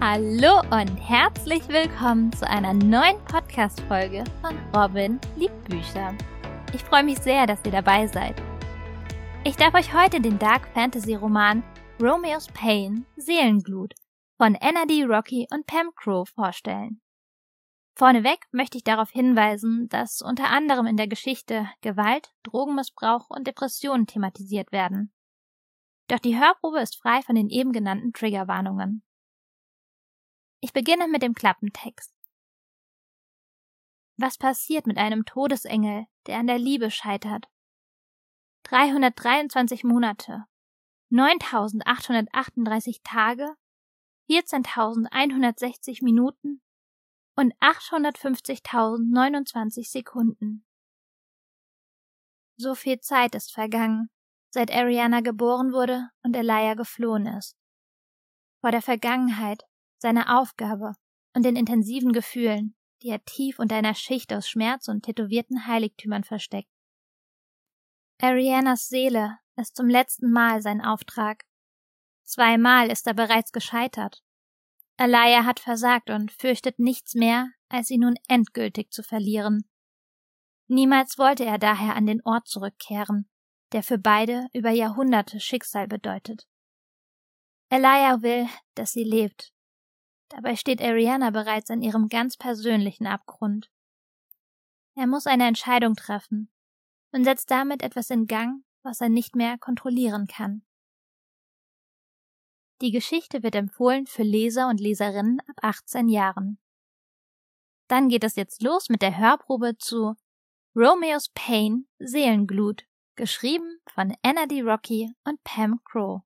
Hallo und herzlich willkommen zu einer neuen Podcast-Folge von Robin liebt Bücher. Ich freue mich sehr, dass ihr dabei seid. Ich darf euch heute den Dark Fantasy Roman Romeo's Pain Seelenglut von Anna D. Rocky und Pam Crow vorstellen. Vorneweg möchte ich darauf hinweisen, dass unter anderem in der Geschichte Gewalt, Drogenmissbrauch und Depressionen thematisiert werden. Doch die Hörprobe ist frei von den eben genannten Triggerwarnungen. Ich beginne mit dem Klappentext. Was passiert mit einem Todesengel, der an der Liebe scheitert? 323 Monate, 9838 Tage, 14.160 Minuten und 850.029 Sekunden. So viel Zeit ist vergangen, seit Ariana geboren wurde und Elia geflohen ist. Vor der Vergangenheit seine Aufgabe und den intensiven Gefühlen, die er tief unter einer Schicht aus Schmerz und tätowierten Heiligtümern versteckt. Arianas Seele ist zum letzten Mal sein Auftrag. Zweimal ist er bereits gescheitert. Alaya hat versagt und fürchtet nichts mehr, als sie nun endgültig zu verlieren. Niemals wollte er daher an den Ort zurückkehren, der für beide über Jahrhunderte Schicksal bedeutet. Elia will, dass sie lebt, Dabei steht Ariana bereits an ihrem ganz persönlichen Abgrund. Er muss eine Entscheidung treffen und setzt damit etwas in Gang, was er nicht mehr kontrollieren kann. Die Geschichte wird empfohlen für Leser und Leserinnen ab 18 Jahren. Dann geht es jetzt los mit der Hörprobe zu Romeo's Pain Seelenglut, geschrieben von Anna D. Rocky und Pam Crow.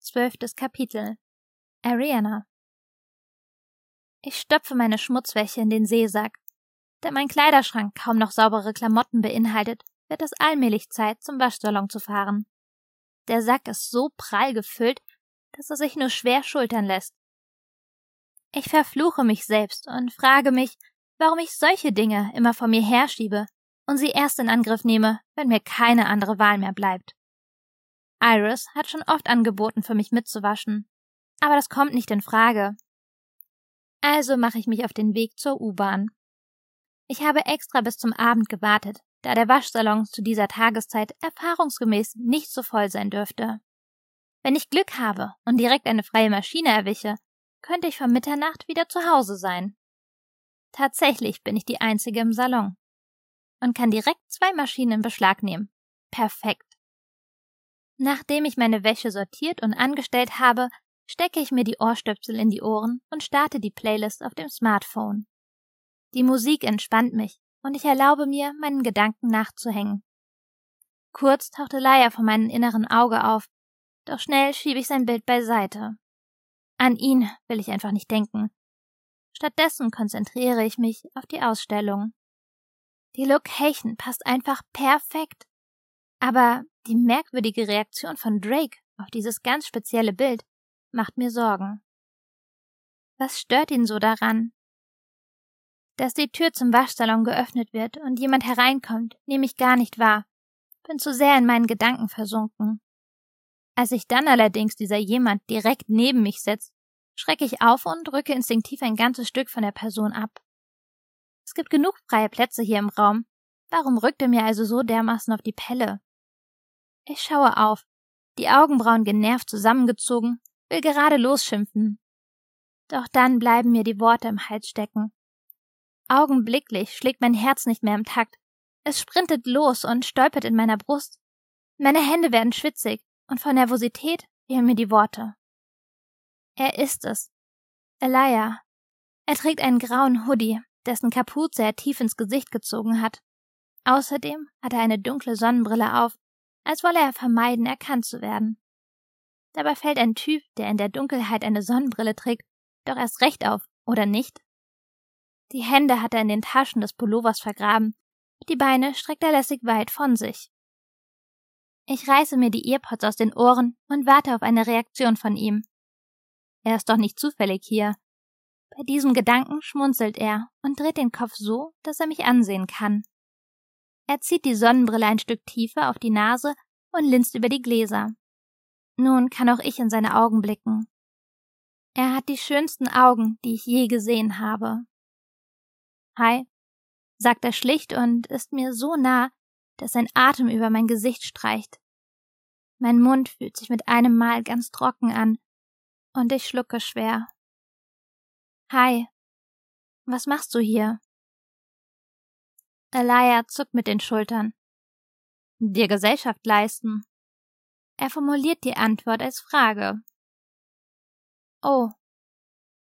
Zwölftes Kapitel Ariana. Ich stopfe meine Schmutzwäsche in den Seesack. Da mein Kleiderschrank kaum noch saubere Klamotten beinhaltet, wird es allmählich Zeit, zum Waschsalon zu fahren. Der Sack ist so prall gefüllt, dass er sich nur schwer schultern lässt. Ich verfluche mich selbst und frage mich, warum ich solche Dinge immer vor mir herschiebe und sie erst in Angriff nehme, wenn mir keine andere Wahl mehr bleibt. Iris hat schon oft angeboten, für mich mitzuwaschen, aber das kommt nicht in Frage. Also mache ich mich auf den Weg zur U-Bahn. Ich habe extra bis zum Abend gewartet, da der Waschsalon zu dieser Tageszeit erfahrungsgemäß nicht so voll sein dürfte. Wenn ich Glück habe und direkt eine freie Maschine erwische, könnte ich vor Mitternacht wieder zu Hause sein. Tatsächlich bin ich die Einzige im Salon und kann direkt zwei Maschinen in Beschlag nehmen. Perfekt. Nachdem ich meine Wäsche sortiert und angestellt habe, stecke ich mir die Ohrstöpsel in die Ohren und starte die Playlist auf dem Smartphone. Die Musik entspannt mich und ich erlaube mir, meinen Gedanken nachzuhängen. Kurz tauchte Laia vor meinem inneren Auge auf, doch schnell schiebe ich sein Bild beiseite. An ihn will ich einfach nicht denken. Stattdessen konzentriere ich mich auf die Ausstellung. Die Location passt einfach perfekt. Aber die merkwürdige Reaktion von Drake auf dieses ganz spezielle Bild macht mir Sorgen. Was stört ihn so daran? Dass die Tür zum Waschsalon geöffnet wird und jemand hereinkommt, nehme ich gar nicht wahr, bin zu sehr in meinen Gedanken versunken. Als sich dann allerdings dieser jemand direkt neben mich setzt, schrecke ich auf und drücke instinktiv ein ganzes Stück von der Person ab. Es gibt genug freie Plätze hier im Raum. Warum rückt er mir also so dermaßen auf die Pelle? Ich schaue auf, die Augenbrauen genervt zusammengezogen will gerade losschimpfen. Doch dann bleiben mir die Worte im Hals stecken. Augenblicklich schlägt mein Herz nicht mehr im Takt. Es sprintet los und stolpert in meiner Brust. Meine Hände werden schwitzig und vor Nervosität fehlen mir die Worte. Er ist es. Elia. Er trägt einen grauen Hoodie, dessen Kapuze er tief ins Gesicht gezogen hat. Außerdem hat er eine dunkle Sonnenbrille auf, als wolle er vermeiden, erkannt zu werden. Dabei fällt ein Typ, der in der Dunkelheit eine Sonnenbrille trägt, doch erst recht auf, oder nicht? Die Hände hat er in den Taschen des Pullovers vergraben, die Beine streckt er lässig weit von sich. Ich reiße mir die Earpods aus den Ohren und warte auf eine Reaktion von ihm. Er ist doch nicht zufällig hier. Bei diesem Gedanken schmunzelt er und dreht den Kopf so, dass er mich ansehen kann. Er zieht die Sonnenbrille ein Stück tiefer auf die Nase und linst über die Gläser. Nun kann auch ich in seine Augen blicken. Er hat die schönsten Augen, die ich je gesehen habe. Hi, sagt er schlicht und ist mir so nah, dass sein Atem über mein Gesicht streicht. Mein Mund fühlt sich mit einem Mal ganz trocken an und ich schlucke schwer. Hi, was machst du hier? Elia zuckt mit den Schultern. Dir Gesellschaft leisten. Er formuliert die Antwort als Frage. Oh.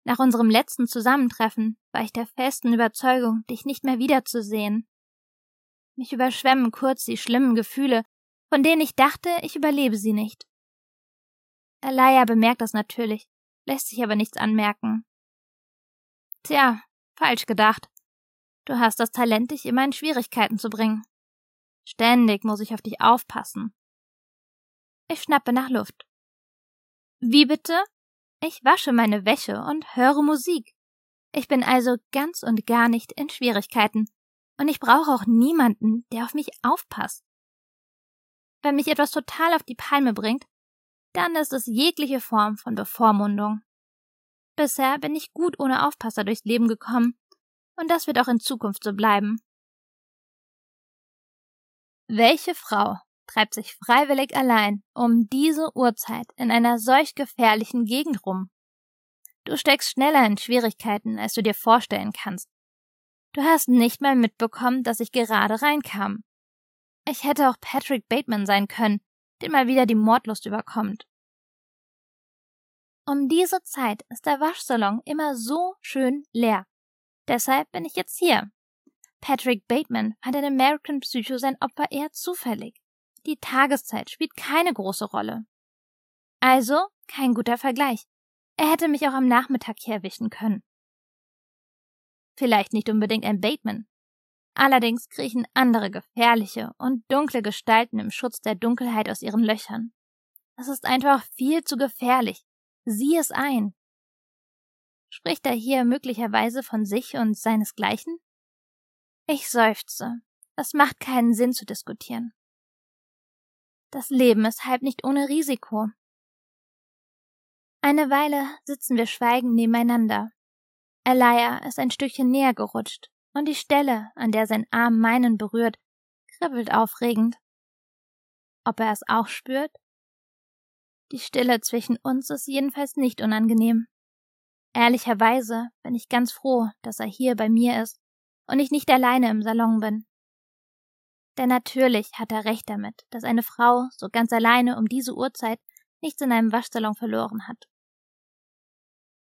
Nach unserem letzten Zusammentreffen war ich der festen Überzeugung, dich nicht mehr wiederzusehen. Mich überschwemmen kurz die schlimmen Gefühle, von denen ich dachte, ich überlebe sie nicht. Elia bemerkt das natürlich, lässt sich aber nichts anmerken. Tja, falsch gedacht. Du hast das Talent, dich immer in Schwierigkeiten zu bringen. Ständig muss ich auf dich aufpassen. Ich schnappe nach Luft. Wie bitte? Ich wasche meine Wäsche und höre Musik. Ich bin also ganz und gar nicht in Schwierigkeiten, und ich brauche auch niemanden, der auf mich aufpasst. Wenn mich etwas total auf die Palme bringt, dann ist es jegliche Form von Bevormundung. Bisher bin ich gut ohne Aufpasser durchs Leben gekommen, und das wird auch in Zukunft so bleiben. Welche Frau treibt sich freiwillig allein um diese Uhrzeit in einer solch gefährlichen Gegend rum? Du steckst schneller in Schwierigkeiten, als du dir vorstellen kannst. Du hast nicht mal mitbekommen, dass ich gerade reinkam. Ich hätte auch Patrick Bateman sein können, den mal wieder die Mordlust überkommt. Um diese Zeit ist der Waschsalon immer so schön leer. Deshalb bin ich jetzt hier. Patrick Bateman fand in American Psycho sein Opfer eher zufällig. Die Tageszeit spielt keine große Rolle. Also kein guter Vergleich. Er hätte mich auch am Nachmittag hier erwischen können. Vielleicht nicht unbedingt ein Bateman. Allerdings kriechen andere gefährliche und dunkle Gestalten im Schutz der Dunkelheit aus ihren Löchern. Es ist einfach viel zu gefährlich. Sieh es ein. Spricht er hier möglicherweise von sich und seinesgleichen? Ich seufze. Es macht keinen Sinn zu diskutieren. Das Leben ist halb nicht ohne Risiko. Eine Weile sitzen wir schweigend nebeneinander. Elia ist ein Stückchen näher gerutscht, und die Stelle, an der sein Arm meinen berührt, kribbelt aufregend. Ob er es auch spürt? Die Stille zwischen uns ist jedenfalls nicht unangenehm. Ehrlicherweise bin ich ganz froh, dass er hier bei mir ist und ich nicht alleine im Salon bin. Denn natürlich hat er recht damit, dass eine Frau so ganz alleine um diese Uhrzeit nichts in einem Waschsalon verloren hat.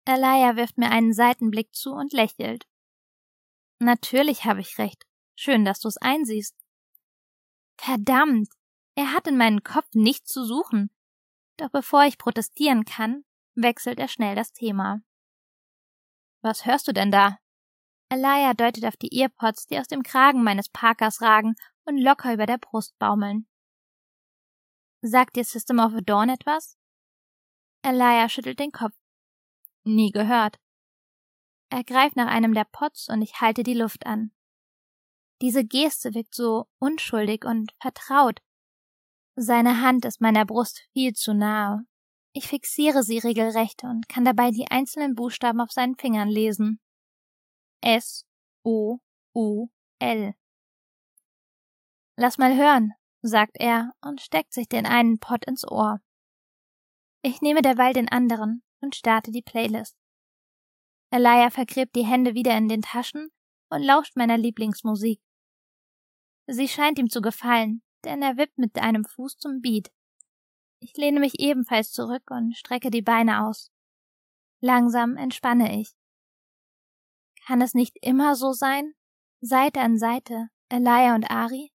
Elia wirft mir einen Seitenblick zu und lächelt. Natürlich habe ich recht. Schön, dass du es einsiehst. Verdammt! Er hat in meinem Kopf nichts zu suchen. Doch bevor ich protestieren kann, wechselt er schnell das Thema. Was hörst du denn da? Elia deutet auf die Earpods, die aus dem Kragen meines Parkers ragen und locker über der Brust baumeln. Sagt dir System of a Dawn etwas? Elia schüttelt den Kopf. Nie gehört. Er greift nach einem der Pots und ich halte die Luft an. Diese Geste wirkt so unschuldig und vertraut. Seine Hand ist meiner Brust viel zu nahe. Ich fixiere sie regelrecht und kann dabei die einzelnen Buchstaben auf seinen Fingern lesen. S O U L. Lass mal hören, sagt er und steckt sich den einen Pott ins Ohr. Ich nehme derweil den anderen und starte die Playlist. Elia vergräbt die Hände wieder in den Taschen und lauscht meiner Lieblingsmusik. Sie scheint ihm zu gefallen, denn er wippt mit einem Fuß zum Beat. Ich lehne mich ebenfalls zurück und strecke die Beine aus. Langsam entspanne ich. Kann es nicht immer so sein? Seite an Seite, Elia und Ari?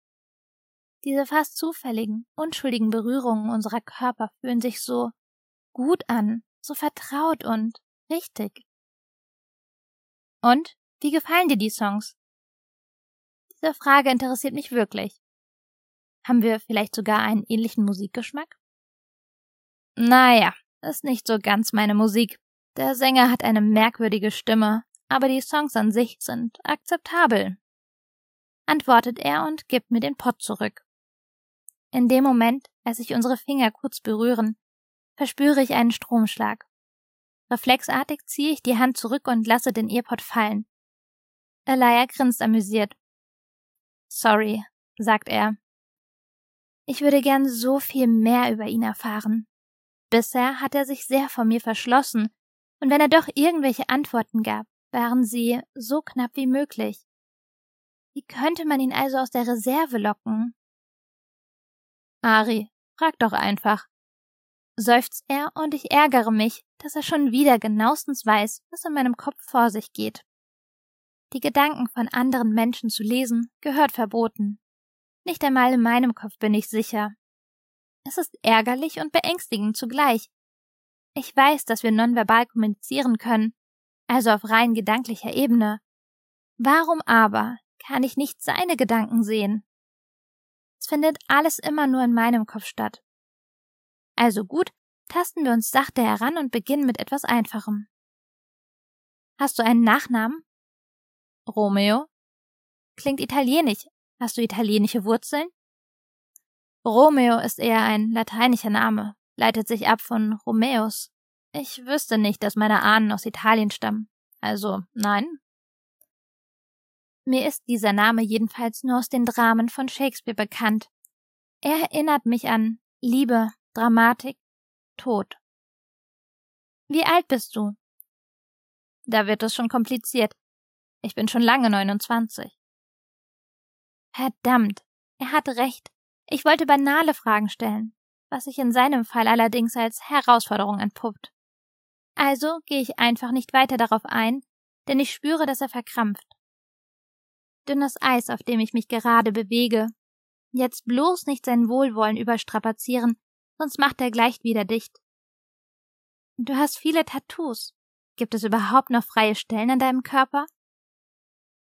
Diese fast zufälligen, unschuldigen Berührungen unserer Körper fühlen sich so gut an, so vertraut und richtig. Und wie gefallen dir die Songs? Diese Frage interessiert mich wirklich. Haben wir vielleicht sogar einen ähnlichen Musikgeschmack? Naja, ist nicht so ganz meine Musik. Der Sänger hat eine merkwürdige Stimme, aber die Songs an sich sind akzeptabel. Antwortet er und gibt mir den Pott zurück. In dem Moment, als sich unsere Finger kurz berühren, verspüre ich einen Stromschlag. Reflexartig ziehe ich die Hand zurück und lasse den Earpod fallen. Elia grinst amüsiert. Sorry, sagt er. Ich würde gern so viel mehr über ihn erfahren. Bisher hat er sich sehr vor mir verschlossen, und wenn er doch irgendwelche Antworten gab, waren sie so knapp wie möglich. Wie könnte man ihn also aus der Reserve locken? Ari, frag doch einfach. Seufzt er und ich ärgere mich, dass er schon wieder genauestens weiß, was in meinem Kopf vor sich geht. Die Gedanken von anderen Menschen zu lesen, gehört verboten. Nicht einmal in meinem Kopf bin ich sicher. Es ist ärgerlich und beängstigend zugleich. Ich weiß, dass wir nonverbal kommunizieren können, also auf rein gedanklicher Ebene. Warum aber kann ich nicht seine Gedanken sehen? Es findet alles immer nur in meinem Kopf statt. Also gut, tasten wir uns sachte heran und beginnen mit etwas Einfachem. Hast du einen Nachnamen? Romeo? Klingt italienisch. Hast du italienische Wurzeln? Romeo ist eher ein lateinischer Name, leitet sich ab von Romeus. Ich wüsste nicht, dass meine Ahnen aus Italien stammen. Also, nein. Mir ist dieser Name jedenfalls nur aus den Dramen von Shakespeare bekannt. Er erinnert mich an Liebe, Dramatik, Tod. Wie alt bist du? Da wird es schon kompliziert. Ich bin schon lange 29. Verdammt, er hat recht. Ich wollte banale Fragen stellen, was sich in seinem Fall allerdings als Herausforderung entpuppt. Also gehe ich einfach nicht weiter darauf ein, denn ich spüre, dass er verkrampft. Dünnes Eis, auf dem ich mich gerade bewege. Jetzt bloß nicht sein Wohlwollen überstrapazieren, sonst macht er gleich wieder dicht. Du hast viele Tattoos. Gibt es überhaupt noch freie Stellen an deinem Körper?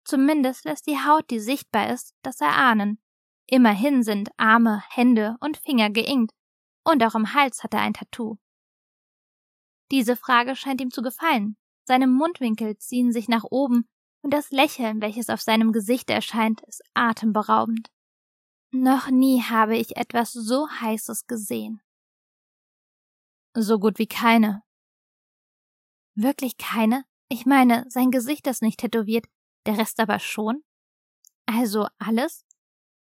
Zumindest lässt die Haut, die sichtbar ist, das erahnen. Immerhin sind Arme, Hände und Finger geinkt, und auch im Hals hat er ein Tattoo. Diese Frage scheint ihm zu gefallen. Seine Mundwinkel ziehen sich nach oben, und das Lächeln, welches auf seinem Gesicht erscheint, ist atemberaubend. Noch nie habe ich etwas so Heißes gesehen. So gut wie keine. Wirklich keine? Ich meine, sein Gesicht ist nicht tätowiert, der Rest aber schon? Also alles?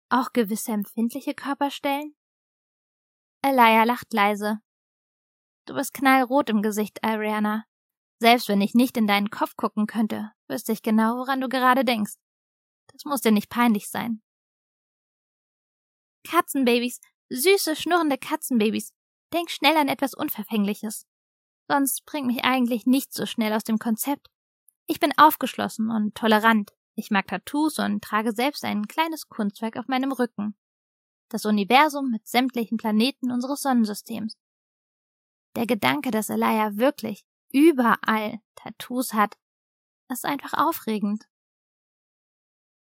Auch gewisse empfindliche Körperstellen? Elia lacht leise. Du bist knallrot im Gesicht, Ariana. Selbst wenn ich nicht in deinen Kopf gucken könnte, wüsste ich genau, woran du gerade denkst. Das muss dir nicht peinlich sein. Katzenbabys, süße, schnurrende Katzenbabys. Denk schnell an etwas Unverfängliches. Sonst bringt mich eigentlich nichts so schnell aus dem Konzept, ich bin aufgeschlossen und tolerant. Ich mag Tattoos und trage selbst ein kleines Kunstwerk auf meinem Rücken. Das Universum mit sämtlichen Planeten unseres Sonnensystems. Der Gedanke, dass Elia wirklich überall Tattoos hat, ist einfach aufregend.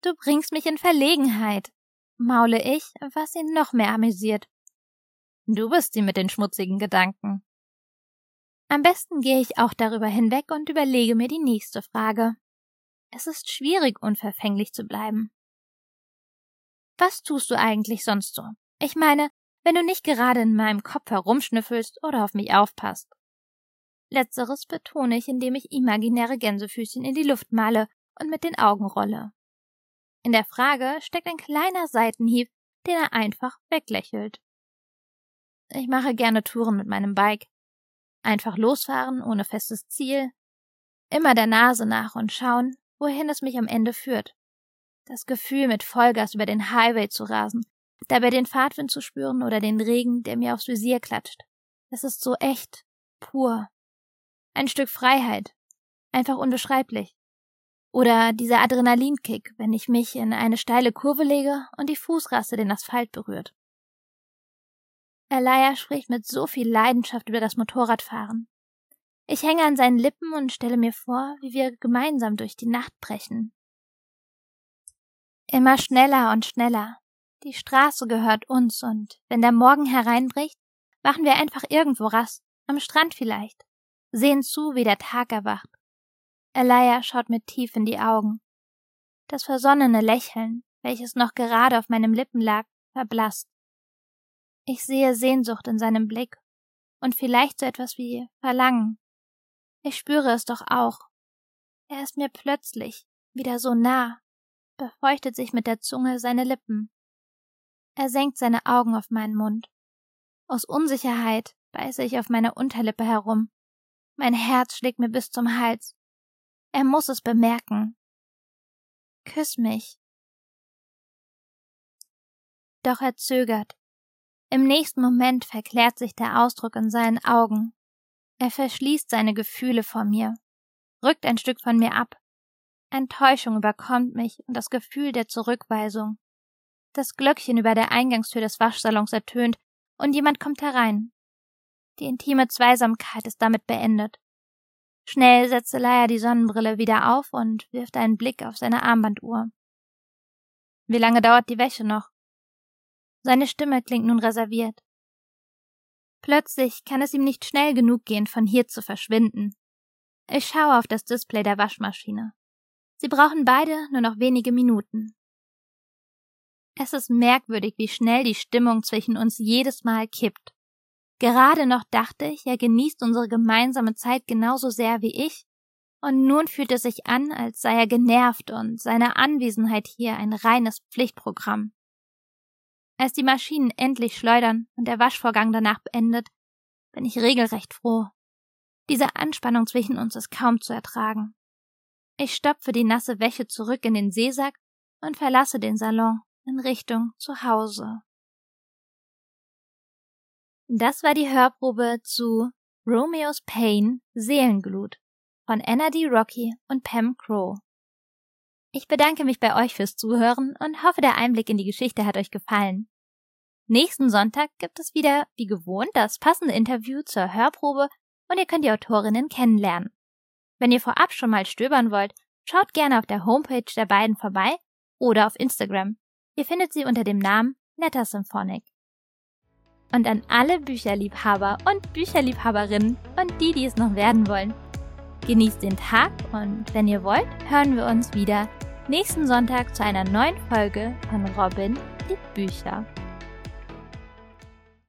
Du bringst mich in Verlegenheit, maule ich, was ihn noch mehr amüsiert. Du bist die mit den schmutzigen Gedanken. Am besten gehe ich auch darüber hinweg und überlege mir die nächste Frage. Es ist schwierig, unverfänglich zu bleiben. Was tust du eigentlich sonst so? Ich meine, wenn du nicht gerade in meinem Kopf herumschnüffelst oder auf mich aufpasst. Letzteres betone ich, indem ich imaginäre Gänsefüßchen in die Luft male und mit den Augen rolle. In der Frage steckt ein kleiner Seitenhieb, den er einfach weglächelt. Ich mache gerne Touren mit meinem Bike, Einfach losfahren ohne festes Ziel, immer der Nase nach und schauen, wohin es mich am Ende führt. Das Gefühl, mit Vollgas über den Highway zu rasen, dabei den Fahrtwind zu spüren oder den Regen, der mir aufs Visier klatscht. Es ist so echt, pur. Ein Stück Freiheit. Einfach unbeschreiblich. Oder dieser Adrenalinkick, wenn ich mich in eine steile Kurve lege und die Fußraste den Asphalt berührt. Elia spricht mit so viel Leidenschaft über das Motorradfahren. Ich hänge an seinen Lippen und stelle mir vor, wie wir gemeinsam durch die Nacht brechen. Immer schneller und schneller. Die Straße gehört uns und wenn der Morgen hereinbricht, machen wir einfach irgendwo Rast, am Strand vielleicht, sehen zu, wie der Tag erwacht. Elia schaut mir tief in die Augen. Das versonnene Lächeln, welches noch gerade auf meinem Lippen lag, verblasst. Ich sehe Sehnsucht in seinem Blick und vielleicht so etwas wie Verlangen. Ich spüre es doch auch. Er ist mir plötzlich wieder so nah, befeuchtet sich mit der Zunge seine Lippen. Er senkt seine Augen auf meinen Mund. Aus Unsicherheit beiße ich auf meiner Unterlippe herum. Mein Herz schlägt mir bis zum Hals. Er muss es bemerken. Küss mich. Doch er zögert. Im nächsten Moment verklärt sich der Ausdruck in seinen Augen. Er verschließt seine Gefühle vor mir, rückt ein Stück von mir ab. Enttäuschung überkommt mich und das Gefühl der Zurückweisung. Das Glöckchen über der Eingangstür des Waschsalons ertönt und jemand kommt herein. Die intime Zweisamkeit ist damit beendet. Schnell setzt Elia die Sonnenbrille wieder auf und wirft einen Blick auf seine Armbanduhr. Wie lange dauert die Wäsche noch? Seine Stimme klingt nun reserviert. Plötzlich kann es ihm nicht schnell genug gehen, von hier zu verschwinden. Ich schaue auf das Display der Waschmaschine. Sie brauchen beide nur noch wenige Minuten. Es ist merkwürdig, wie schnell die Stimmung zwischen uns jedes Mal kippt. Gerade noch dachte ich, er genießt unsere gemeinsame Zeit genauso sehr wie ich, und nun fühlt es sich an, als sei er genervt und seine Anwesenheit hier ein reines Pflichtprogramm. Als die Maschinen endlich schleudern und der Waschvorgang danach beendet, bin ich regelrecht froh. Diese Anspannung zwischen uns ist kaum zu ertragen. Ich stopfe die nasse Wäsche zurück in den Seesack und verlasse den Salon in Richtung zu Hause. Das war die Hörprobe zu Romeo's Pain Seelenglut von Anna D. Rocky und Pam Crow. Ich bedanke mich bei euch fürs Zuhören und hoffe, der Einblick in die Geschichte hat euch gefallen. Nächsten Sonntag gibt es wieder, wie gewohnt, das passende Interview zur Hörprobe und ihr könnt die Autorinnen kennenlernen. Wenn ihr vorab schon mal stöbern wollt, schaut gerne auf der Homepage der beiden vorbei oder auf Instagram. Ihr findet sie unter dem Namen Letter Symphonic und an alle Bücherliebhaber und Bücherliebhaberinnen und die, die es noch werden wollen. Genießt den Tag und wenn ihr wollt, hören wir uns wieder nächsten Sonntag zu einer neuen Folge von Robin liebt Bücher.